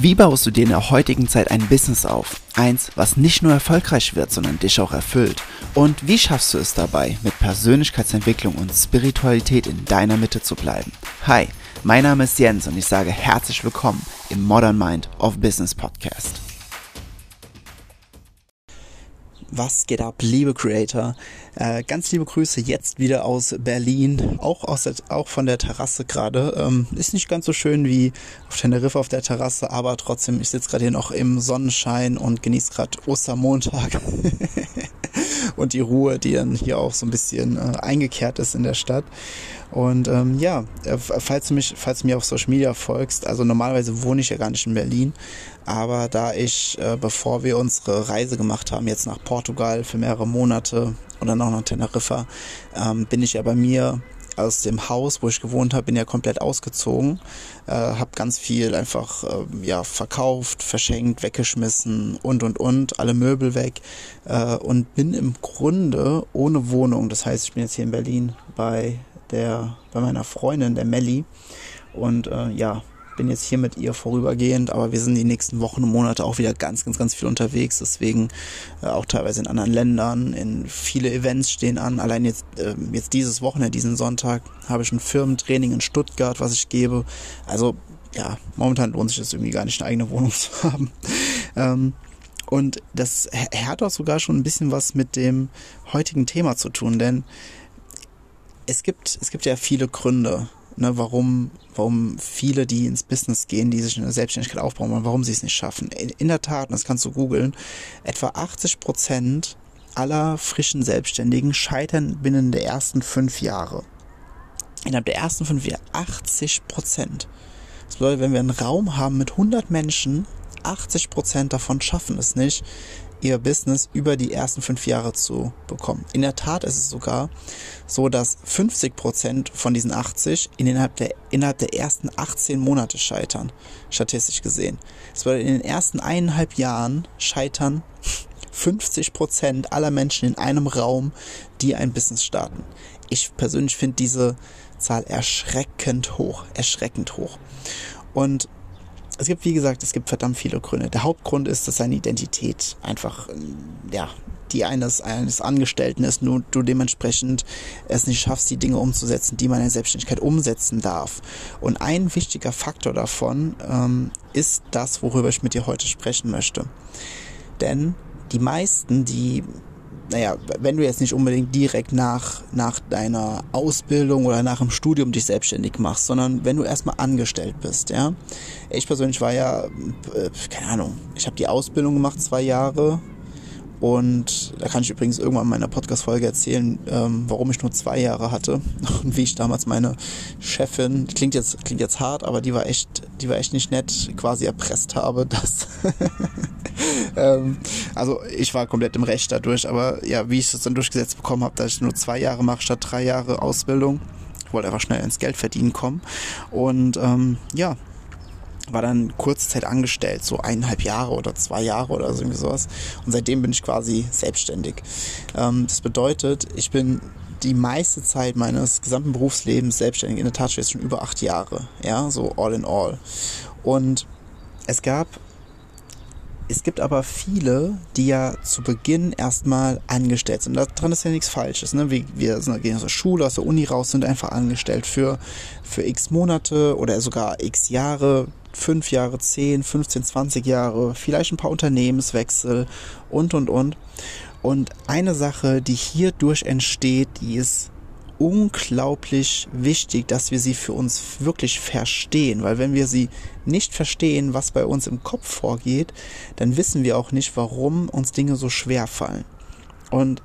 Wie baust du dir in der heutigen Zeit ein Business auf? Eins, was nicht nur erfolgreich wird, sondern dich auch erfüllt. Und wie schaffst du es dabei, mit Persönlichkeitsentwicklung und Spiritualität in deiner Mitte zu bleiben? Hi, mein Name ist Jens und ich sage herzlich willkommen im Modern Mind of Business Podcast. Was geht ab, liebe Creator? Äh, ganz liebe Grüße jetzt wieder aus Berlin, auch, aus der, auch von der Terrasse gerade. Ähm, ist nicht ganz so schön wie auf Teneriffa auf der Terrasse, aber trotzdem, ich sitze gerade hier noch im Sonnenschein und genieße gerade Ostermontag und die Ruhe, die dann hier auch so ein bisschen äh, eingekehrt ist in der Stadt. Und ähm, ja, äh, falls du mich, falls du mir auf Social Media folgst, also normalerweise wohne ich ja gar nicht in Berlin, aber da ich, äh, bevor wir unsere Reise gemacht haben, jetzt nach Portugal für mehrere Monate und dann auch nach Teneriffa, ähm, bin ich ja bei mir aus dem Haus, wo ich gewohnt habe, bin ja komplett ausgezogen, äh, habe ganz viel einfach äh, ja verkauft, verschenkt, weggeschmissen und und und alle Möbel weg äh, und bin im Grunde ohne Wohnung. Das heißt, ich bin jetzt hier in Berlin bei der bei meiner Freundin, der Melli und äh, ja bin jetzt hier mit ihr vorübergehend, aber wir sind die nächsten Wochen und Monate auch wieder ganz, ganz, ganz viel unterwegs. Deswegen äh, auch teilweise in anderen Ländern. In viele Events stehen an. Allein jetzt, äh, jetzt dieses Wochenende, diesen Sonntag, habe ich ein Firmentraining in Stuttgart, was ich gebe. Also ja, momentan lohnt sich das irgendwie gar nicht, eine eigene Wohnung zu haben. Ähm, und das hat auch sogar schon ein bisschen was mit dem heutigen Thema zu tun, denn es gibt, es gibt ja viele Gründe, ne, warum, warum viele, die ins Business gehen, die sich eine Selbstständigkeit aufbauen wollen, warum sie es nicht schaffen. In, in der Tat, das kannst du googeln, etwa 80 Prozent aller frischen Selbstständigen scheitern binnen der ersten fünf Jahre. Innerhalb der ersten fünf Jahre 80 Prozent. Das bedeutet, wenn wir einen Raum haben mit 100 Menschen, 80 Prozent davon schaffen es nicht, ihr Business über die ersten fünf Jahre zu bekommen. In der Tat ist es sogar so, dass 50 Prozent von diesen 80 innerhalb der, innerhalb der ersten 18 Monate scheitern, statistisch gesehen. Das bedeutet, in den ersten eineinhalb Jahren scheitern 50 Prozent aller Menschen in einem Raum, die ein Business starten. Ich persönlich finde diese Zahl erschreckend hoch, erschreckend hoch. Und es gibt, wie gesagt, es gibt verdammt viele Gründe. Der Hauptgrund ist, dass seine Identität einfach, ähm, ja, die eines, eines Angestellten ist, nur du dementsprechend es nicht schaffst, die Dinge umzusetzen, die man in der Selbstständigkeit umsetzen darf. Und ein wichtiger Faktor davon ähm, ist das, worüber ich mit dir heute sprechen möchte. Denn die meisten, die naja, wenn du jetzt nicht unbedingt direkt nach, nach deiner Ausbildung oder nach dem Studium dich selbstständig machst, sondern wenn du erstmal angestellt bist, ja. Ich persönlich war ja, äh, keine Ahnung, ich habe die Ausbildung gemacht, zwei Jahre, und da kann ich übrigens irgendwann in meiner Podcast-Folge erzählen, ähm, warum ich nur zwei Jahre hatte und wie ich damals meine Chefin, klingt jetzt, klingt jetzt hart, aber die war echt, die war echt nicht nett, quasi erpresst habe, dass, ähm, also ich war komplett im Recht dadurch, aber ja, wie ich das dann durchgesetzt bekommen habe, dass ich nur zwei Jahre mache statt drei Jahre Ausbildung. Ich wollte einfach schnell ins Geld verdienen kommen. Und ähm, ja, war dann kurze Zeit angestellt, so eineinhalb Jahre oder zwei Jahre oder so irgendwie sowas. Und seitdem bin ich quasi selbstständig. Ähm, das bedeutet, ich bin die meiste Zeit meines gesamten Berufslebens selbstständig. In der Tat jetzt schon über acht Jahre. Ja, so all in all. Und es gab es gibt aber viele, die ja zu Beginn erstmal angestellt sind. Daran ist ja nichts Falsches. Ne? Wir, wir gehen aus der Schule, aus der Uni raus, sind einfach angestellt für, für x Monate oder sogar x Jahre, fünf Jahre, zehn, 15, 20 Jahre, vielleicht ein paar Unternehmenswechsel und, und, und. Und eine Sache, die hierdurch entsteht, die ist unglaublich wichtig, dass wir sie für uns wirklich verstehen, weil wenn wir sie nicht verstehen, was bei uns im Kopf vorgeht, dann wissen wir auch nicht, warum uns Dinge so schwer fallen. Und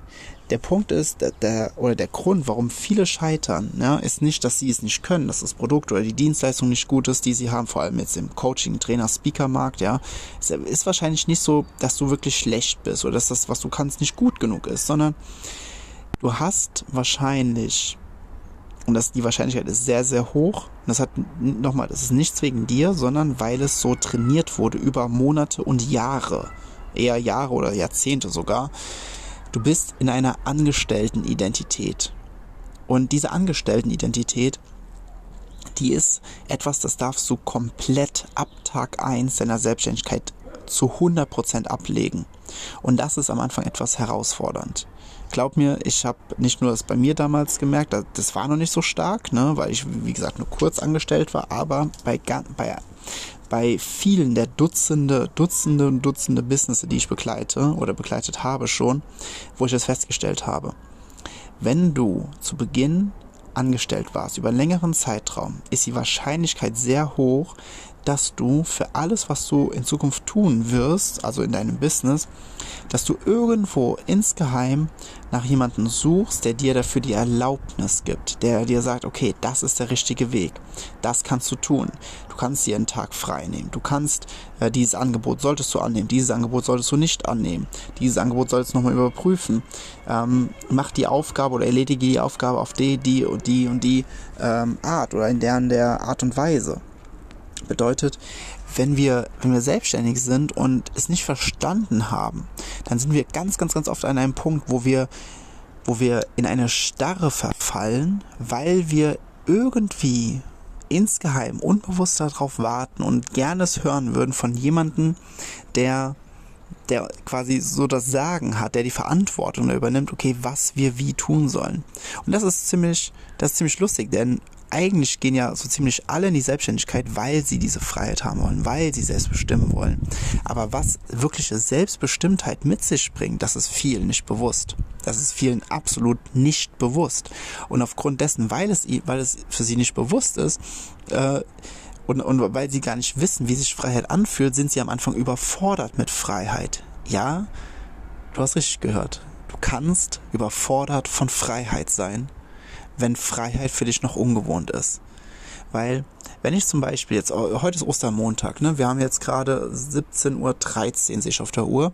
der Punkt ist, der, der, oder der Grund, warum viele scheitern, ja, ist nicht, dass sie es nicht können, dass das Produkt oder die Dienstleistung nicht gut ist, die sie haben, vor allem jetzt im Coaching, Trainer, Speaker Markt, ja. Es ist wahrscheinlich nicht so, dass du wirklich schlecht bist oder dass das, was du kannst, nicht gut genug ist, sondern du hast wahrscheinlich, und das, die Wahrscheinlichkeit ist sehr, sehr hoch, und das hat, nochmal, das ist nichts wegen dir, sondern weil es so trainiert wurde über Monate und Jahre, eher Jahre oder Jahrzehnte sogar. Du bist in einer Angestelltenidentität. Und diese Angestelltenidentität, die ist etwas, das darfst du komplett ab Tag 1 deiner Selbstständigkeit zu 100% ablegen. Und das ist am Anfang etwas herausfordernd. Glaub mir, ich habe nicht nur das bei mir damals gemerkt, das war noch nicht so stark, ne, weil ich, wie gesagt, nur kurz angestellt war, aber bei, bei, bei vielen der Dutzende, Dutzende und Dutzende Businesses, die ich begleite oder begleitet habe schon, wo ich das festgestellt habe. Wenn du zu Beginn angestellt warst über einen längeren Zeitraum, ist die Wahrscheinlichkeit sehr hoch, dass du für alles, was du in Zukunft tun wirst, also in deinem Business, dass du irgendwo insgeheim nach jemandem suchst, der dir dafür die Erlaubnis gibt, der dir sagt, okay, das ist der richtige Weg, das kannst du tun. Du kannst dir einen Tag frei nehmen. Du kannst äh, dieses Angebot solltest du annehmen, dieses Angebot solltest du nicht annehmen, dieses Angebot solltest du nochmal überprüfen. Ähm, mach die Aufgabe oder erledige die Aufgabe auf die, die und die und die ähm, Art oder in deren der Art und Weise. Bedeutet, wenn wir, wenn wir selbstständig sind und es nicht verstanden haben, dann sind wir ganz, ganz, ganz oft an einem Punkt, wo wir, wo wir in eine Starre verfallen, weil wir irgendwie insgeheim unbewusst darauf warten und gerne es hören würden von jemandem, der der quasi so das Sagen hat, der die Verantwortung übernimmt, okay, was wir wie tun sollen. Und das ist ziemlich, das ist ziemlich lustig, denn eigentlich gehen ja so ziemlich alle in die Selbstständigkeit, weil sie diese Freiheit haben wollen, weil sie selbst bestimmen wollen. Aber was wirkliche Selbstbestimmtheit mit sich bringt, das ist vielen nicht bewusst. Das ist vielen absolut nicht bewusst. Und aufgrund dessen, weil es, weil es für sie nicht bewusst ist, äh, und, und weil sie gar nicht wissen, wie sich Freiheit anfühlt, sind sie am Anfang überfordert mit Freiheit. Ja, du hast richtig gehört. Du kannst überfordert von Freiheit sein wenn Freiheit für dich noch ungewohnt ist. Weil, wenn ich zum Beispiel jetzt, heute ist Ostermontag, ne? Wir haben jetzt gerade 17.13 Uhr, sehe ich auf der Uhr.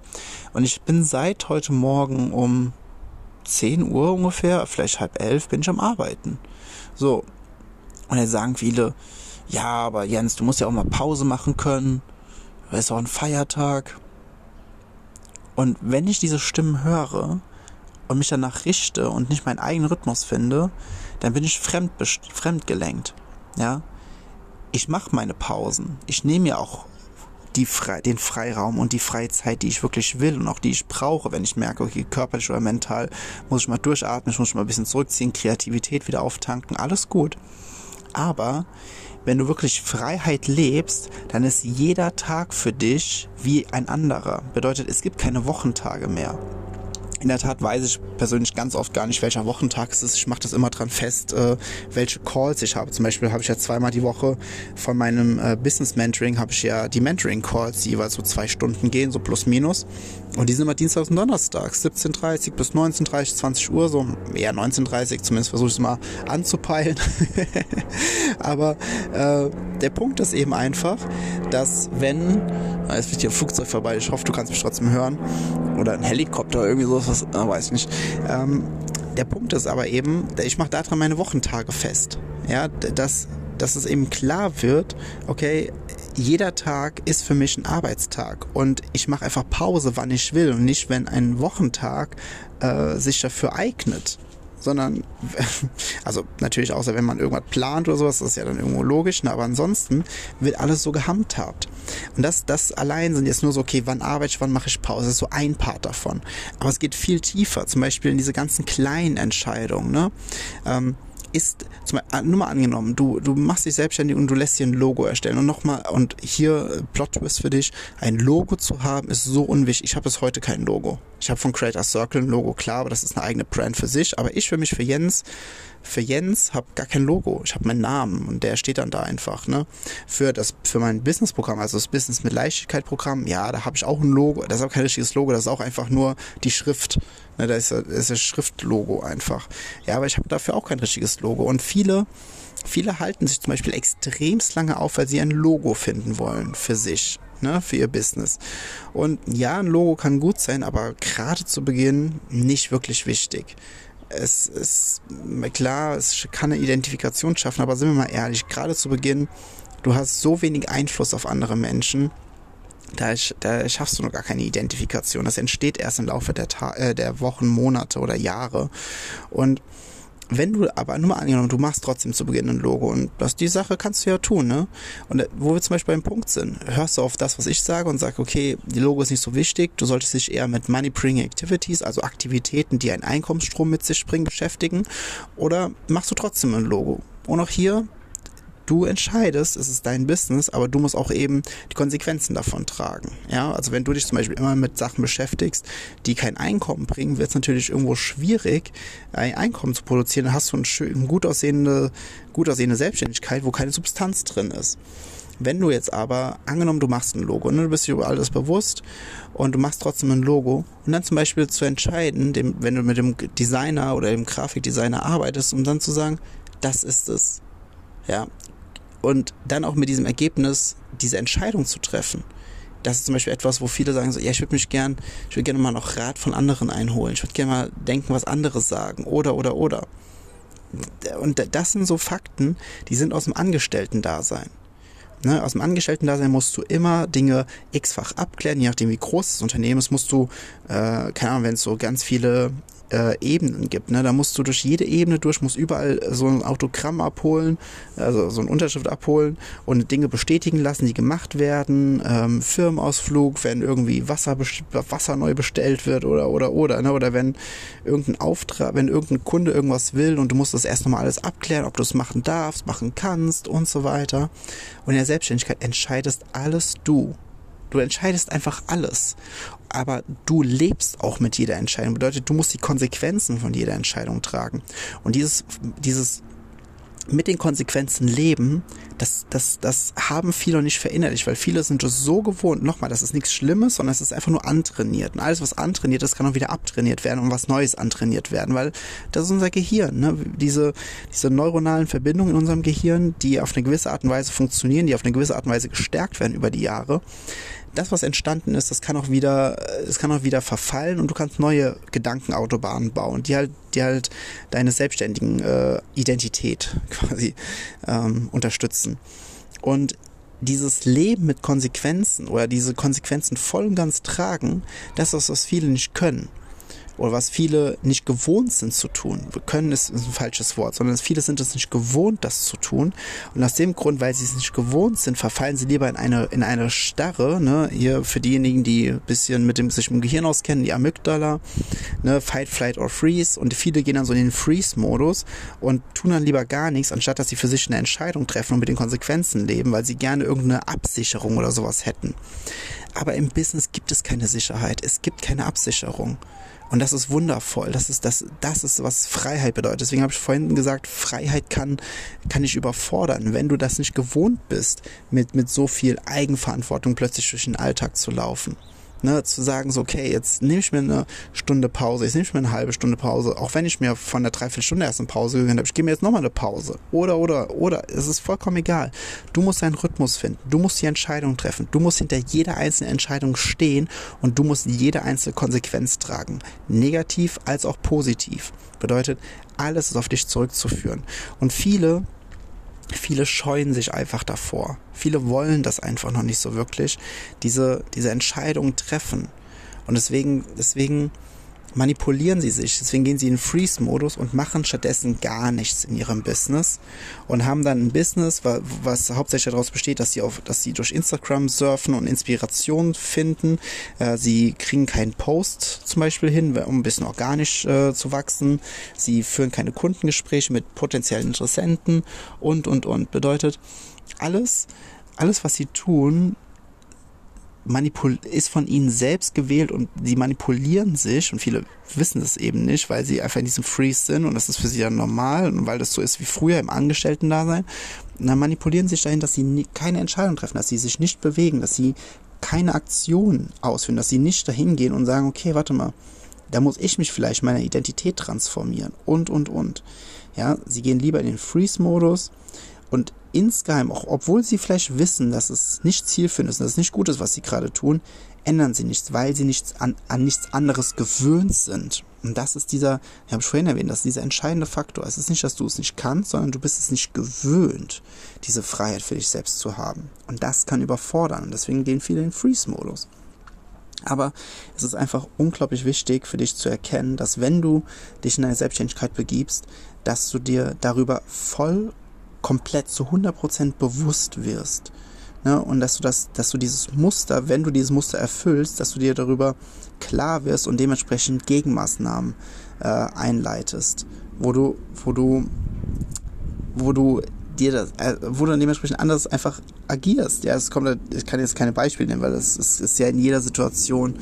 Und ich bin seit heute Morgen um 10 Uhr ungefähr, vielleicht halb elf, bin ich am Arbeiten. So. Und jetzt sagen viele, ja, aber Jens, du musst ja auch mal Pause machen können. Es ist auch ein Feiertag. Und wenn ich diese Stimmen höre, und mich danach richte und nicht meinen eigenen Rhythmus finde, dann bin ich fremd, fremdgelenkt. Ja, ich mache meine Pausen. Ich nehme mir auch die Fre den Freiraum und die Freizeit, die ich wirklich will und auch die ich brauche, wenn ich merke, okay, körperlich oder mental muss ich mal durchatmen, ich muss mal ein bisschen zurückziehen, Kreativität wieder auftanken, alles gut. Aber wenn du wirklich Freiheit lebst, dann ist jeder Tag für dich wie ein anderer. Bedeutet, es gibt keine Wochentage mehr. In der Tat weiß ich persönlich ganz oft gar nicht, welcher Wochentag es ist. Ich mache das immer dran fest, äh, welche Calls ich habe. Zum Beispiel habe ich ja zweimal die Woche von meinem äh, Business Mentoring habe ich ja die Mentoring Calls, die jeweils so zwei Stunden gehen, so plus minus. Und die sind immer Dienstags und Donnerstags, 17.30 bis 19.30, 20 Uhr, so eher 19.30, zumindest versuche ich es mal anzupeilen. Aber äh, der Punkt ist eben einfach, dass wenn, jetzt fliegt hier ein Flugzeug vorbei, ich hoffe, du kannst mich trotzdem hören, oder ein Helikopter, irgendwie sowas, äh, weiß ich nicht. Ähm, der Punkt ist aber eben, ich mache daran meine Wochentage fest. Ja, dass, dass es eben klar wird, okay, jeder Tag ist für mich ein Arbeitstag und ich mache einfach Pause, wann ich will und nicht, wenn ein Wochentag äh, sich dafür eignet sondern, also natürlich außer wenn man irgendwas plant oder sowas, das ist ja dann irgendwo logisch, ne? aber ansonsten wird alles so gehandhabt. Und das, das allein sind jetzt nur so, okay, wann arbeite ich, wann mache ich Pause, das ist so ein Part davon. Aber es geht viel tiefer, zum Beispiel in diese ganzen kleinen Entscheidungen, ne? Ähm, ist, zum, nur mal angenommen, du, du machst dich selbstständig und du lässt dir ein Logo erstellen. Und nochmal, und hier äh, Plot Twist für dich, ein Logo zu haben ist so unwichtig. Ich habe bis heute kein Logo. Ich habe von Creator Circle ein Logo, klar, aber das ist eine eigene Brand für sich. Aber ich für mich, für Jens, für Jens habe gar kein Logo. Ich habe meinen Namen und der steht dann da einfach. Ne? Für das, für mein Business-Programm, also das Business mit Leichtigkeit-Programm, ja, da habe ich auch ein Logo. Das ist auch kein richtiges Logo, das ist auch einfach nur die Schrift. Ne, da ist, ist das Schriftlogo einfach. Ja, aber ich habe dafür auch kein richtiges Logo. Und viele, viele halten sich zum Beispiel extremst lange auf, weil sie ein Logo finden wollen für sich. Ne, für ihr Business. Und ja, ein Logo kann gut sein, aber gerade zu Beginn nicht wirklich wichtig es ist klar, es kann eine Identifikation schaffen, aber sind wir mal ehrlich, gerade zu Beginn, du hast so wenig Einfluss auf andere Menschen, da, da schaffst du noch gar keine Identifikation. Das entsteht erst im Laufe der, Ta äh, der Wochen, Monate oder Jahre. Und wenn du aber nur mal angenommen, du machst trotzdem zu Beginn ein Logo und das, die Sache kannst du ja tun, ne? Und äh, wo wir zum Beispiel beim Punkt sind, hörst du auf das, was ich sage und sagst, okay, die Logo ist nicht so wichtig, du solltest dich eher mit Money Bringing Activities, also Aktivitäten, die einen Einkommensstrom mit sich bringen, beschäftigen oder machst du trotzdem ein Logo? Und auch hier du entscheidest, es ist dein Business, aber du musst auch eben die Konsequenzen davon tragen. Ja, also wenn du dich zum Beispiel immer mit Sachen beschäftigst, die kein Einkommen bringen, wird es natürlich irgendwo schwierig, ein Einkommen zu produzieren. Dann hast du eine schön, gut aussehende, gut aussehende Selbstständigkeit, wo keine Substanz drin ist. Wenn du jetzt aber, angenommen, du machst ein Logo, ne, du bist dir über alles bewusst und du machst trotzdem ein Logo und dann zum Beispiel zu entscheiden, dem, wenn du mit dem Designer oder dem Grafikdesigner arbeitest, um dann zu sagen, das ist es. Ja, und dann auch mit diesem Ergebnis diese Entscheidung zu treffen. Das ist zum Beispiel etwas, wo viele sagen so, ja, ich würde mich gern, ich würde gerne mal noch Rat von anderen einholen. Ich würde gerne mal denken, was andere sagen. Oder, oder, oder. Und das sind so Fakten, die sind aus dem Angestellten-Dasein. Ne, aus dem Angestellten-Dasein musst du immer Dinge x-fach abklären, je nachdem wie groß das Unternehmen ist, musst du, äh, keine Ahnung, wenn es so ganz viele äh, Ebenen gibt. Ne? Da musst du durch jede Ebene durch, musst überall so ein Autogramm abholen, also so eine Unterschrift abholen und Dinge bestätigen lassen, die gemacht werden. Ähm, Firmenausflug, wenn irgendwie Wasser, Wasser neu bestellt wird oder oder oder. Ne? Oder wenn irgendein Auftrag, wenn irgendein Kunde irgendwas will und du musst das erst nochmal alles abklären, ob du es machen darfst, machen kannst und so weiter. Und in der Selbstständigkeit entscheidest alles du. Du entscheidest einfach alles aber du lebst auch mit jeder Entscheidung. Bedeutet, du musst die Konsequenzen von jeder Entscheidung tragen. Und dieses, dieses mit den Konsequenzen leben, das, das, das haben viele nicht verinnerlicht, weil viele sind es so gewohnt. Nochmal, das ist nichts Schlimmes, sondern es ist einfach nur antrainiert. Und alles, was antrainiert ist, kann auch wieder abtrainiert werden und was Neues antrainiert werden, weil das ist unser Gehirn. Ne? Diese, diese neuronalen Verbindungen in unserem Gehirn, die auf eine gewisse Art und Weise funktionieren, die auf eine gewisse Art und Weise gestärkt werden über die Jahre, das, was entstanden ist, das kann auch wieder, es kann auch wieder verfallen und du kannst neue Gedankenautobahnen bauen, die halt, die halt deine selbstständigen äh, Identität quasi ähm, unterstützen. Und dieses Leben mit Konsequenzen oder diese Konsequenzen voll und ganz tragen, das ist, was viele nicht können oder was viele nicht gewohnt sind zu tun. Können ist, ist ein falsches Wort, sondern viele sind es nicht gewohnt, das zu tun. Und aus dem Grund, weil sie es nicht gewohnt sind, verfallen sie lieber in eine, in eine Starre, ne, hier für diejenigen, die bisschen mit dem, sich im Gehirn auskennen, die Amygdala, ne, Fight, Flight or Freeze. Und viele gehen dann so in den Freeze-Modus und tun dann lieber gar nichts, anstatt dass sie für sich eine Entscheidung treffen und mit den Konsequenzen leben, weil sie gerne irgendeine Absicherung oder sowas hätten. Aber im Business gibt es keine Sicherheit. Es gibt keine Absicherung. Und das ist wundervoll. Das ist das, das ist was Freiheit bedeutet. Deswegen habe ich vorhin gesagt, Freiheit kann, kann dich überfordern, wenn du das nicht gewohnt bist, mit, mit so viel Eigenverantwortung plötzlich durch den Alltag zu laufen ne, zu sagen, so, okay, jetzt nehme ich mir eine Stunde Pause, jetzt nehme ich mir eine halbe Stunde Pause, auch wenn ich mir von der Dreiviertelstunde erst eine Pause gegönnt habe, ich gebe mir jetzt nochmal eine Pause. Oder, oder, oder, es ist vollkommen egal. Du musst deinen Rhythmus finden, du musst die Entscheidung treffen, du musst hinter jeder einzelnen Entscheidung stehen und du musst jede einzelne Konsequenz tragen. Negativ als auch positiv. Bedeutet, alles ist auf dich zurückzuführen. Und viele viele scheuen sich einfach davor. Viele wollen das einfach noch nicht so wirklich, diese, diese Entscheidung treffen. Und deswegen, deswegen manipulieren sie sich. Deswegen gehen sie in Freeze-Modus und machen stattdessen gar nichts in ihrem Business und haben dann ein Business, was hauptsächlich daraus besteht, dass sie auf, dass sie durch Instagram surfen und Inspiration finden. Äh, sie kriegen keinen Post zum Beispiel hin, um ein bisschen organisch äh, zu wachsen. Sie führen keine Kundengespräche mit potenziellen Interessenten und und und. Bedeutet alles, alles was sie tun, manipul ist von ihnen selbst gewählt und sie manipulieren sich und viele wissen das eben nicht, weil sie einfach in diesem Freeze sind und das ist für sie dann normal und weil das so ist wie früher im Angestellten-Dasein. dann manipulieren sie sich dahin, dass sie nie, keine Entscheidung treffen, dass sie sich nicht bewegen, dass sie keine Aktion ausführen, dass sie nicht dahin gehen und sagen, okay, warte mal, da muss ich mich vielleicht meiner Identität transformieren und, und, und. Ja, sie gehen lieber in den Freeze-Modus und insgeheim, auch obwohl sie vielleicht wissen, dass es nicht zielführend ist, dass es nicht gut ist, was sie gerade tun, ändern sie nichts, weil sie nichts an, an nichts anderes gewöhnt sind. Und das ist dieser, ich habe vorhin erwähnt, das ist dieser entscheidende Faktor. Es ist nicht, dass du es nicht kannst, sondern du bist es nicht gewöhnt, diese Freiheit für dich selbst zu haben. Und das kann überfordern. Und deswegen gehen viele in Freeze-Modus. Aber es ist einfach unglaublich wichtig für dich zu erkennen, dass wenn du dich in eine Selbstständigkeit begibst, dass du dir darüber voll komplett zu 100% bewusst wirst. Ne? Und dass du das, dass du dieses Muster, wenn du dieses Muster erfüllst, dass du dir darüber klar wirst und dementsprechend Gegenmaßnahmen äh, einleitest, wo du, wo du, wo du dir das, äh, wo du dementsprechend anders einfach agierst. Ja, es kommt, ich kann jetzt keine Beispiele nennen, weil das ist, ist ja in jeder Situation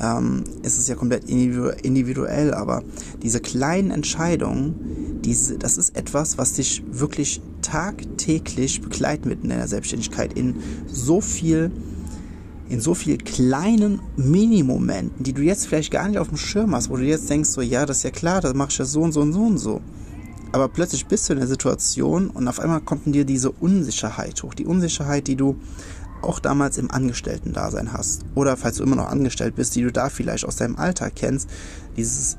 ähm, ist es ja komplett individuell, aber diese kleinen Entscheidungen, diese, das ist etwas, was dich wirklich tagtäglich begleiten wird in deiner Selbstständigkeit in so viel in so viel kleinen Minimomenten, die du jetzt vielleicht gar nicht auf dem Schirm hast, wo du jetzt denkst, so ja, das ist ja klar, das mach ich ja so und so und so und so. Aber plötzlich bist du in der Situation und auf einmal kommt in dir diese Unsicherheit hoch. Die Unsicherheit, die du auch damals im Angestellten-Dasein hast. Oder falls du immer noch angestellt bist, die du da vielleicht aus deinem Alltag kennst. Dieses,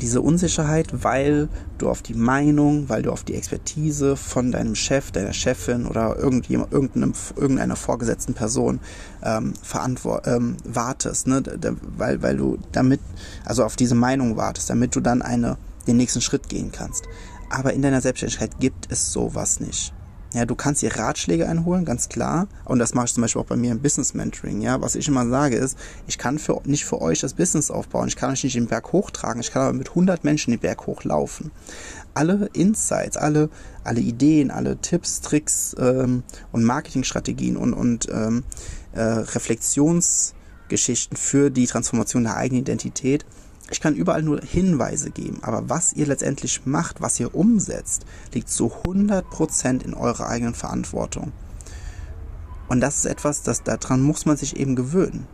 diese Unsicherheit, weil du auf die Meinung, weil du auf die Expertise von deinem Chef, deiner Chefin oder irgendeiner vorgesetzten Person ähm, ähm, wartest, ne? weil, weil du damit, also auf diese Meinung wartest, damit du dann eine, den nächsten Schritt gehen kannst. Aber in deiner Selbstständigkeit gibt es sowas nicht. Ja, du kannst dir Ratschläge einholen, ganz klar. Und das mache ich zum Beispiel auch bei mir im Business Mentoring. Ja, was ich immer sage ist, ich kann für, nicht für euch das Business aufbauen. Ich kann euch nicht den Berg hochtragen. Ich kann aber mit 100 Menschen den Berg hochlaufen. Alle Insights, alle, alle Ideen, alle Tipps, Tricks ähm, und Marketingstrategien und, und ähm, äh, Reflexionsgeschichten für die Transformation der eigenen Identität ich kann überall nur Hinweise geben, aber was ihr letztendlich macht, was ihr umsetzt, liegt zu 100% in eurer eigenen Verantwortung. Und das ist etwas, das daran muss man sich eben gewöhnen.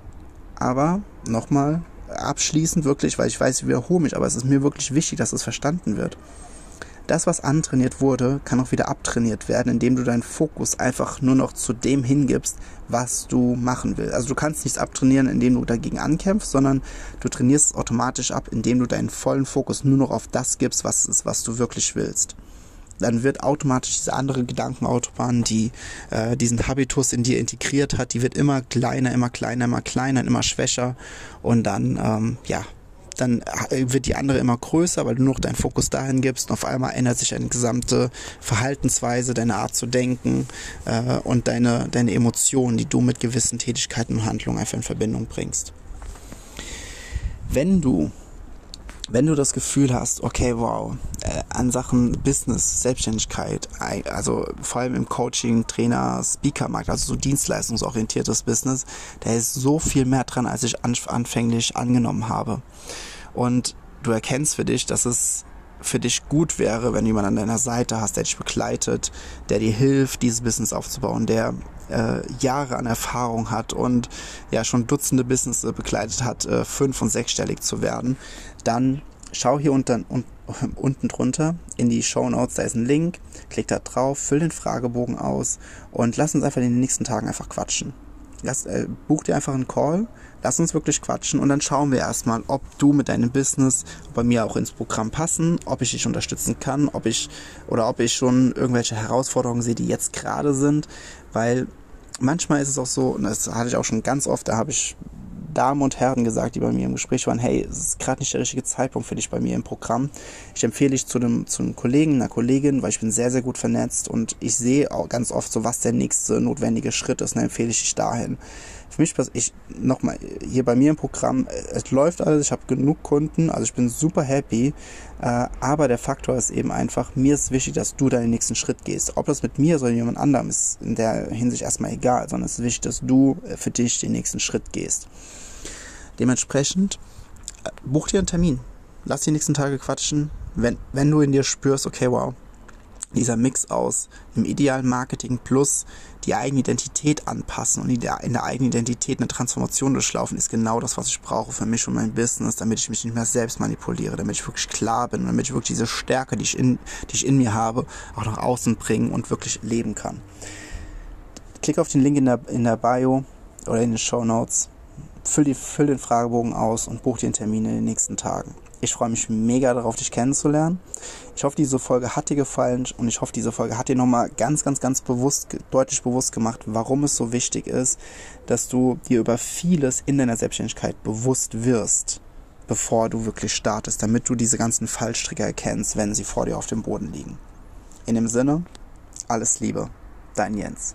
Aber nochmal abschließend wirklich, weil ich weiß, ich wiederhole mich, aber es ist mir wirklich wichtig, dass es verstanden wird das, was antrainiert wurde, kann auch wieder abtrainiert werden, indem du deinen Fokus einfach nur noch zu dem hingibst, was du machen willst. Also du kannst nichts abtrainieren, indem du dagegen ankämpfst, sondern du trainierst es automatisch ab, indem du deinen vollen Fokus nur noch auf das gibst, was ist, was du wirklich willst dann wird automatisch diese andere Gedankenautobahn, die äh, diesen Habitus in dir integriert hat, die wird immer kleiner, immer kleiner, immer kleiner, immer schwächer und dann ähm, ja dann wird die andere immer größer, weil du noch deinen Fokus dahin gibst und auf einmal ändert sich deine gesamte Verhaltensweise, deine Art zu denken äh, und deine, deine Emotionen, die du mit gewissen Tätigkeiten und Handlungen einfach in Verbindung bringst. Wenn du wenn du das Gefühl hast, okay, wow, äh, an Sachen Business, Selbstständigkeit, also vor allem im Coaching, Trainer, Speakermarkt, also so dienstleistungsorientiertes Business, da ist so viel mehr dran, als ich anfänglich angenommen habe. Und du erkennst für dich, dass es für dich gut wäre, wenn du jemand an deiner Seite hast, der dich begleitet, der dir hilft, dieses Business aufzubauen, der äh, Jahre an Erfahrung hat und ja schon Dutzende Business begleitet hat, äh, fünf- und sechsstellig zu werden, dann schau hier unten, un, unten drunter in die Show Notes, da ist ein Link, klick da drauf, füll den Fragebogen aus und lass uns einfach in den nächsten Tagen einfach quatschen. Lass, äh, buch dir einfach einen Call Lass uns wirklich quatschen und dann schauen wir erstmal, ob du mit deinem Business bei mir auch ins Programm passen, ob ich dich unterstützen kann, ob ich oder ob ich schon irgendwelche Herausforderungen sehe, die jetzt gerade sind, weil manchmal ist es auch so, und das hatte ich auch schon ganz oft, da habe ich Damen und Herren gesagt, die bei mir im Gespräch waren, hey, es ist gerade nicht der richtige Zeitpunkt für dich bei mir im Programm. Ich empfehle dich zu einem, zu einem Kollegen, einer Kollegin, weil ich bin sehr, sehr gut vernetzt und ich sehe auch ganz oft so, was der nächste notwendige Schritt ist, dann empfehle ich dich dahin. Für mich, ich nochmal hier bei mir im Programm, äh, es läuft alles, ich habe genug Kunden, also ich bin super happy, äh, aber der Faktor ist eben einfach, mir ist wichtig, dass du deinen nächsten Schritt gehst. Ob das mit mir oder jemand anderem ist in der Hinsicht erstmal egal, sondern es ist wichtig, dass du äh, für dich den nächsten Schritt gehst. Dementsprechend äh, buch dir einen Termin. Lass die nächsten Tage quatschen. Wenn, wenn du in dir spürst, okay, wow, dieser Mix aus dem idealen Marketing plus die eigene Identität anpassen und in der, in der eigenen Identität eine Transformation durchlaufen, ist genau das, was ich brauche für mich und mein Business, damit ich mich nicht mehr selbst manipuliere, damit ich wirklich klar bin, damit ich wirklich diese Stärke, die ich in, die ich in mir habe, auch nach außen bringen und wirklich leben kann. Klick auf den Link in der, in der Bio oder in den Show Notes füll, die, füll den Fragebogen aus und buch dir einen Termin in den nächsten Tagen. Ich freue mich mega darauf, dich kennenzulernen. Ich hoffe, diese Folge hat dir gefallen und ich hoffe, diese Folge hat dir nochmal ganz, ganz, ganz bewusst, deutlich bewusst gemacht, warum es so wichtig ist, dass du dir über vieles in deiner Selbstständigkeit bewusst wirst, bevor du wirklich startest, damit du diese ganzen Fallstricke erkennst, wenn sie vor dir auf dem Boden liegen. In dem Sinne, alles Liebe, dein Jens.